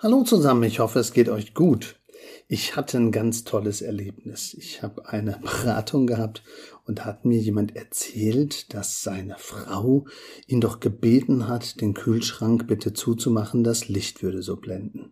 Hallo zusammen, ich hoffe, es geht euch gut. Ich hatte ein ganz tolles Erlebnis. Ich habe eine Beratung gehabt und hat mir jemand erzählt, dass seine Frau ihn doch gebeten hat, den Kühlschrank bitte zuzumachen, das Licht würde so blenden.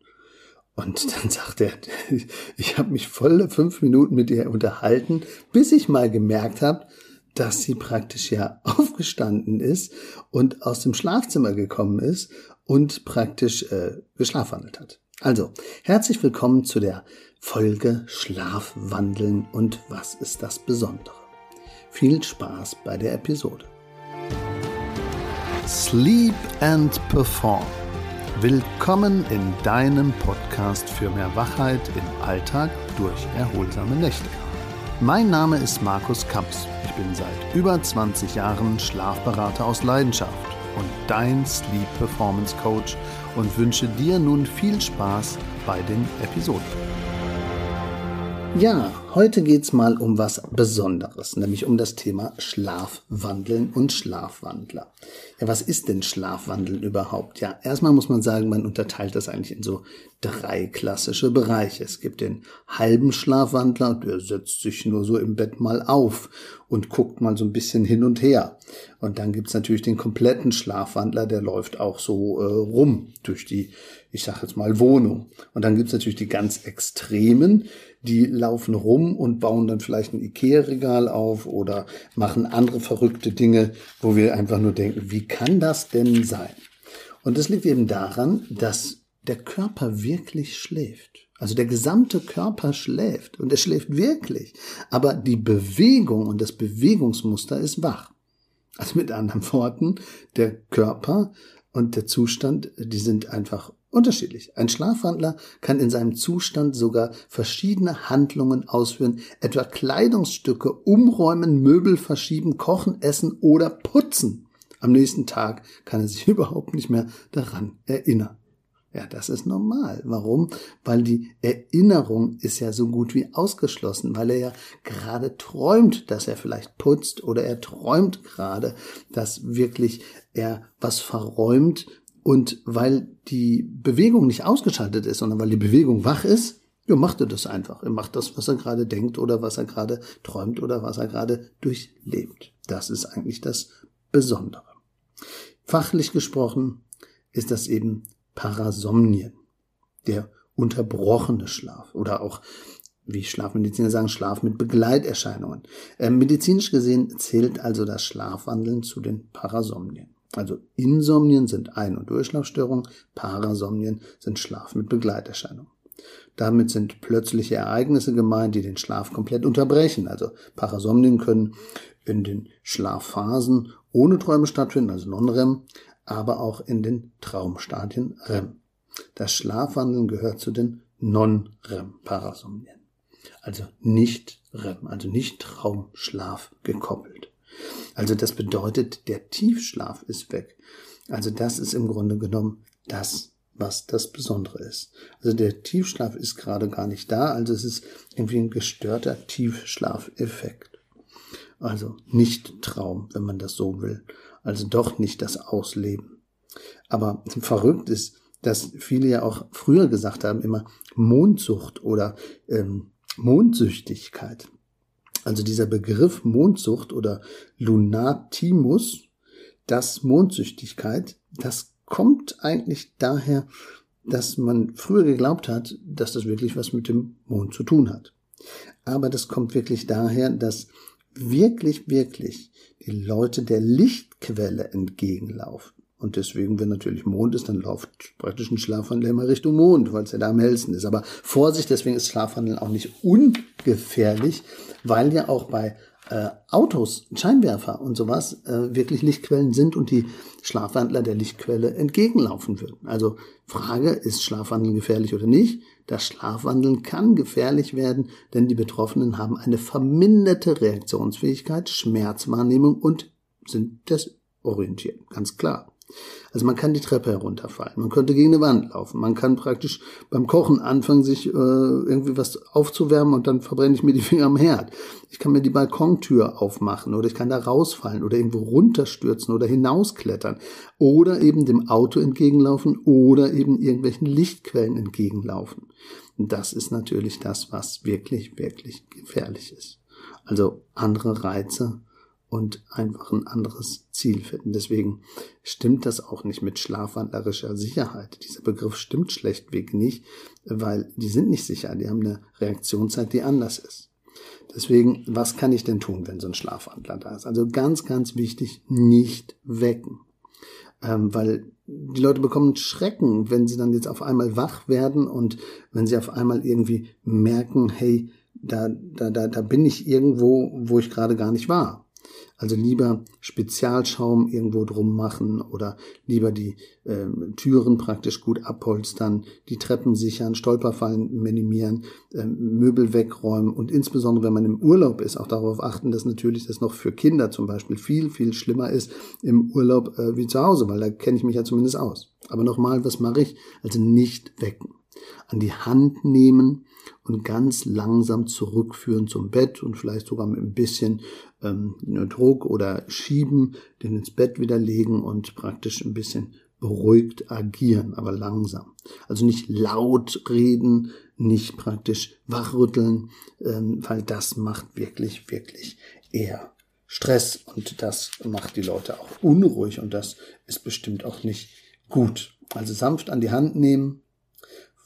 Und dann sagt er, ich habe mich volle fünf Minuten mit ihr unterhalten, bis ich mal gemerkt habe, dass sie praktisch ja aufgestanden ist und aus dem Schlafzimmer gekommen ist und praktisch äh, geschlafwandelt hat. Also, herzlich willkommen zu der Folge Schlafwandeln und was ist das Besondere? Viel Spaß bei der Episode. Sleep and Perform. Willkommen in deinem Podcast für mehr Wachheit im Alltag durch erholsame Nächte. Mein Name ist Markus Kamps. Ich bin seit über 20 Jahren Schlafberater aus Leidenschaft und dein Sleep Performance Coach und wünsche dir nun viel Spaß bei den Episoden. Ja, heute geht's mal um was Besonderes, nämlich um das Thema Schlafwandeln und Schlafwandler. Ja, was ist denn Schlafwandeln überhaupt? Ja, erstmal muss man sagen, man unterteilt das eigentlich in so drei klassische Bereiche. Es gibt den halben Schlafwandler, der setzt sich nur so im Bett mal auf und guckt mal so ein bisschen hin und her. Und dann gibt's natürlich den kompletten Schlafwandler, der läuft auch so äh, rum durch die, ich sag jetzt mal, Wohnung. Und dann gibt's natürlich die ganz Extremen, die laufen rum und bauen dann vielleicht ein Ikea-Regal auf oder machen andere verrückte Dinge, wo wir einfach nur denken, wie kann das denn sein? Und das liegt eben daran, dass der Körper wirklich schläft. Also der gesamte Körper schläft und er schläft wirklich. Aber die Bewegung und das Bewegungsmuster ist wach. Also mit anderen Worten, der Körper und der Zustand, die sind einfach unterschiedlich. Ein Schlafwandler kann in seinem Zustand sogar verschiedene Handlungen ausführen, etwa Kleidungsstücke umräumen, Möbel verschieben, kochen, essen oder putzen. Am nächsten Tag kann er sich überhaupt nicht mehr daran erinnern. Ja, das ist normal. Warum? Weil die Erinnerung ist ja so gut wie ausgeschlossen, weil er ja gerade träumt, dass er vielleicht putzt oder er träumt gerade, dass wirklich er was verräumt und weil die Bewegung nicht ausgeschaltet ist, sondern weil die Bewegung wach ist, ja, macht er das einfach. Er macht das, was er gerade denkt oder was er gerade träumt oder was er gerade durchlebt. Das ist eigentlich das Besondere. Fachlich gesprochen ist das eben Parasomnien, der unterbrochene Schlaf oder auch wie Schlafmediziner sagen, Schlaf mit Begleiterscheinungen. Äh, medizinisch gesehen zählt also das Schlafwandeln zu den Parasomnien. Also Insomnien sind Ein- und Durchschlafstörungen, Parasomnien sind Schlaf mit Begleiterscheinungen. Damit sind plötzliche Ereignisse gemeint, die den Schlaf komplett unterbrechen. Also Parasomnien können in den Schlafphasen ohne Träume stattfinden, also Non-REM, aber auch in den Traumstadien REM. Das Schlafwandeln gehört zu den Non-REM-Parasomnien. Also nicht REM, also nicht Traumschlaf gekoppelt. Also das bedeutet, der Tiefschlaf ist weg. Also das ist im Grunde genommen das, was das Besondere ist. Also der Tiefschlaf ist gerade gar nicht da, also es ist irgendwie ein gestörter Tiefschlafeffekt. Also nicht Traum, wenn man das so will also doch nicht das Ausleben. Aber verrückt ist, dass viele ja auch früher gesagt haben, immer Mondsucht oder ähm, Mondsüchtigkeit. Also dieser Begriff Mondsucht oder Lunatimus, das Mondsüchtigkeit, das kommt eigentlich daher, dass man früher geglaubt hat, dass das wirklich was mit dem Mond zu tun hat. Aber das kommt wirklich daher, dass wirklich, wirklich die Leute der Lichtquelle entgegenlaufen. Und deswegen, wenn natürlich Mond ist, dann läuft praktisch ein Schlafwandel immer Richtung Mond, weil es ja da am hellsten ist. Aber Vorsicht, deswegen ist Schlafwandeln auch nicht ungefährlich, weil ja auch bei äh, Autos, Scheinwerfer und sowas äh, wirklich Lichtquellen sind und die Schlafwandler der Lichtquelle entgegenlaufen würden. Also Frage, ist Schlafwandeln gefährlich oder nicht? Das Schlafwandeln kann gefährlich werden, denn die Betroffenen haben eine verminderte Reaktionsfähigkeit, Schmerzwahrnehmung und sind desorientiert. Ganz klar. Also man kann die Treppe herunterfallen, man könnte gegen eine Wand laufen, man kann praktisch beim Kochen anfangen, sich äh, irgendwie was aufzuwärmen und dann verbrenne ich mir die Finger am Herd. Ich kann mir die Balkontür aufmachen oder ich kann da rausfallen oder irgendwo runterstürzen oder hinausklettern oder eben dem Auto entgegenlaufen oder eben irgendwelchen Lichtquellen entgegenlaufen. Und das ist natürlich das, was wirklich, wirklich gefährlich ist. Also andere Reize und einfach ein anderes Ziel finden. Deswegen stimmt das auch nicht mit schlafwandlerischer Sicherheit. Dieser Begriff stimmt schlechtweg nicht, weil die sind nicht sicher. Die haben eine Reaktionszeit, die anders ist. Deswegen, was kann ich denn tun, wenn so ein Schlafwandler da ist? Also ganz, ganz wichtig, nicht wecken. Ähm, weil die Leute bekommen Schrecken, wenn sie dann jetzt auf einmal wach werden und wenn sie auf einmal irgendwie merken, hey, da, da, da, da bin ich irgendwo, wo ich gerade gar nicht war. Also lieber Spezialschaum irgendwo drum machen oder lieber die äh, Türen praktisch gut abholstern, die Treppen sichern, Stolperfallen minimieren, äh, Möbel wegräumen und insbesondere wenn man im Urlaub ist, auch darauf achten, dass natürlich das noch für Kinder zum Beispiel viel, viel schlimmer ist im Urlaub äh, wie zu Hause, weil da kenne ich mich ja zumindest aus. Aber nochmal, was mache ich? Also nicht wecken an die Hand nehmen und ganz langsam zurückführen zum Bett und vielleicht sogar mit ein bisschen ähm, Druck oder schieben, den ins Bett wieder legen und praktisch ein bisschen beruhigt agieren, aber langsam. Also nicht laut reden, nicht praktisch wachrütteln, ähm, weil das macht wirklich, wirklich eher Stress und das macht die Leute auch unruhig und das ist bestimmt auch nicht gut. Also sanft an die Hand nehmen,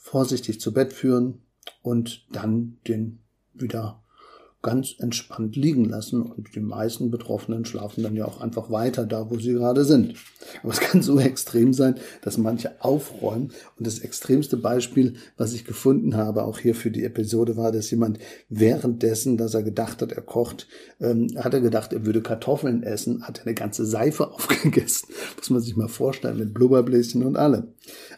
vorsichtig zu Bett führen und dann den wieder ganz entspannt liegen lassen und die meisten Betroffenen schlafen dann ja auch einfach weiter da, wo sie gerade sind. Aber es kann so extrem sein, dass manche aufräumen und das extremste Beispiel, was ich gefunden habe, auch hier für die Episode war, dass jemand währenddessen, dass er gedacht hat, er kocht, ähm, hat er gedacht, er würde Kartoffeln essen, hat er eine ganze Seife aufgegessen. Muss man sich mal vorstellen, mit Blubberbläschen und allem.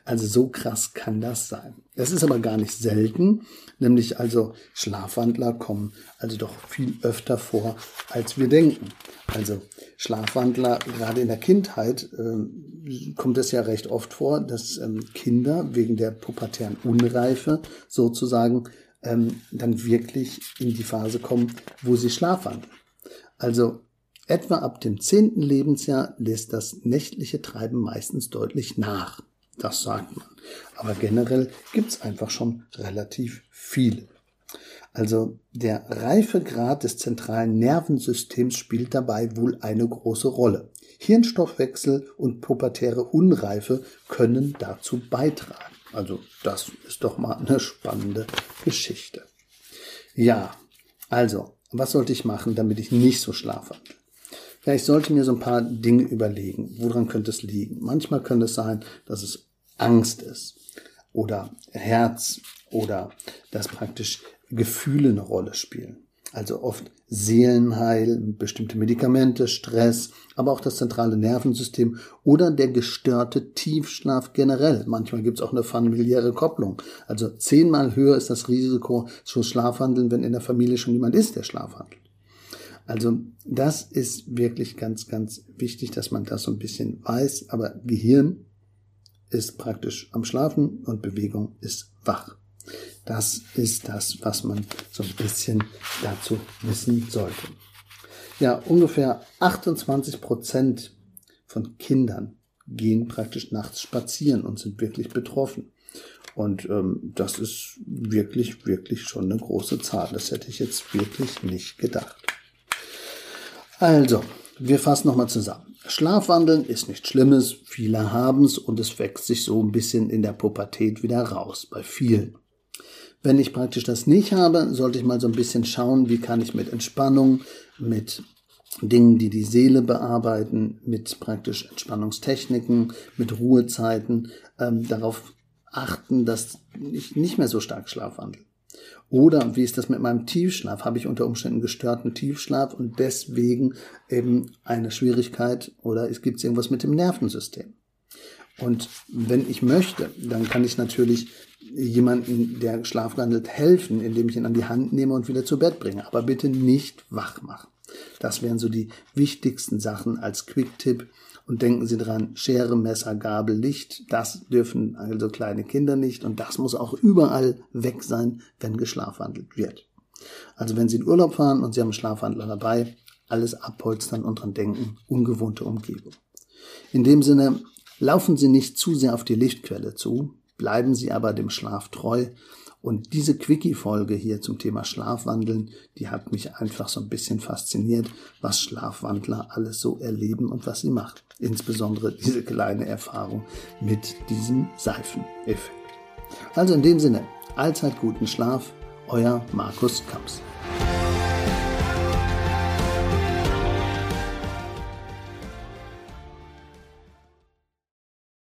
Also so krass kann das sein. Das ist aber gar nicht selten, nämlich also Schlafwandler kommen also doch viel öfter vor, als wir denken. Also Schlafwandler, gerade in der Kindheit, äh, kommt es ja recht oft vor, dass ähm, Kinder wegen der pubertären Unreife sozusagen ähm, dann wirklich in die Phase kommen, wo sie schlafwandeln. Also etwa ab dem zehnten Lebensjahr lässt das nächtliche Treiben meistens deutlich nach. Das sagt man. Aber generell gibt's einfach schon relativ viele. Also der Reifegrad des zentralen Nervensystems spielt dabei wohl eine große Rolle. Hirnstoffwechsel und pubertäre Unreife können dazu beitragen. Also das ist doch mal eine spannende Geschichte. Ja, also, was sollte ich machen, damit ich nicht so schlafe? Ja, ich sollte mir so ein paar Dinge überlegen. Woran könnte es liegen? Manchmal könnte es sein, dass es Angst ist oder Herz oder dass praktisch Gefühle eine Rolle spielen. Also oft Seelenheil, bestimmte Medikamente, Stress, aber auch das zentrale Nervensystem oder der gestörte Tiefschlaf generell. Manchmal gibt es auch eine familiäre Kopplung. Also zehnmal höher ist das Risiko zu Schlafwandeln, wenn in der Familie schon jemand ist, der schlafwandelt. Also das ist wirklich ganz, ganz wichtig, dass man das so ein bisschen weiß. Aber Gehirn ist praktisch am Schlafen und Bewegung ist wach. Das ist das, was man so ein bisschen dazu wissen sollte. Ja, ungefähr 28 Prozent von Kindern gehen praktisch nachts spazieren und sind wirklich betroffen. Und ähm, das ist wirklich, wirklich schon eine große Zahl. Das hätte ich jetzt wirklich nicht gedacht. Also, wir fassen nochmal zusammen. Schlafwandeln ist nichts Schlimmes, viele haben es und es wächst sich so ein bisschen in der Pubertät wieder raus, bei vielen. Wenn ich praktisch das nicht habe, sollte ich mal so ein bisschen schauen, wie kann ich mit Entspannung, mit Dingen, die die Seele bearbeiten, mit praktisch Entspannungstechniken, mit Ruhezeiten, ähm, darauf achten, dass ich nicht mehr so stark schlafwandel. Oder wie ist das mit meinem Tiefschlaf? Habe ich unter Umständen gestörten Tiefschlaf und deswegen eben eine Schwierigkeit oder es gibt irgendwas mit dem Nervensystem? Und wenn ich möchte, dann kann ich natürlich jemanden, der schlafwandelt, helfen, indem ich ihn an die Hand nehme und wieder zu Bett bringe. Aber bitte nicht wach machen. Das wären so die wichtigsten Sachen als Quick-Tipp. Und denken Sie dran, Schere, Messer, Gabel, Licht, das dürfen also kleine Kinder nicht und das muss auch überall weg sein, wenn geschlafwandelt wird. Also wenn Sie in Urlaub fahren und Sie haben Schlafwandler dabei, alles abpolstern und dran denken, ungewohnte Umgebung. In dem Sinne, laufen Sie nicht zu sehr auf die Lichtquelle zu, bleiben Sie aber dem Schlaf treu und diese Quickie-Folge hier zum Thema Schlafwandeln, die hat mich einfach so ein bisschen fasziniert, was Schlafwandler alles so erleben und was sie macht. Insbesondere diese kleine Erfahrung mit diesem Seifeneffekt. Also in dem Sinne, allzeit guten Schlaf, euer Markus Kamps.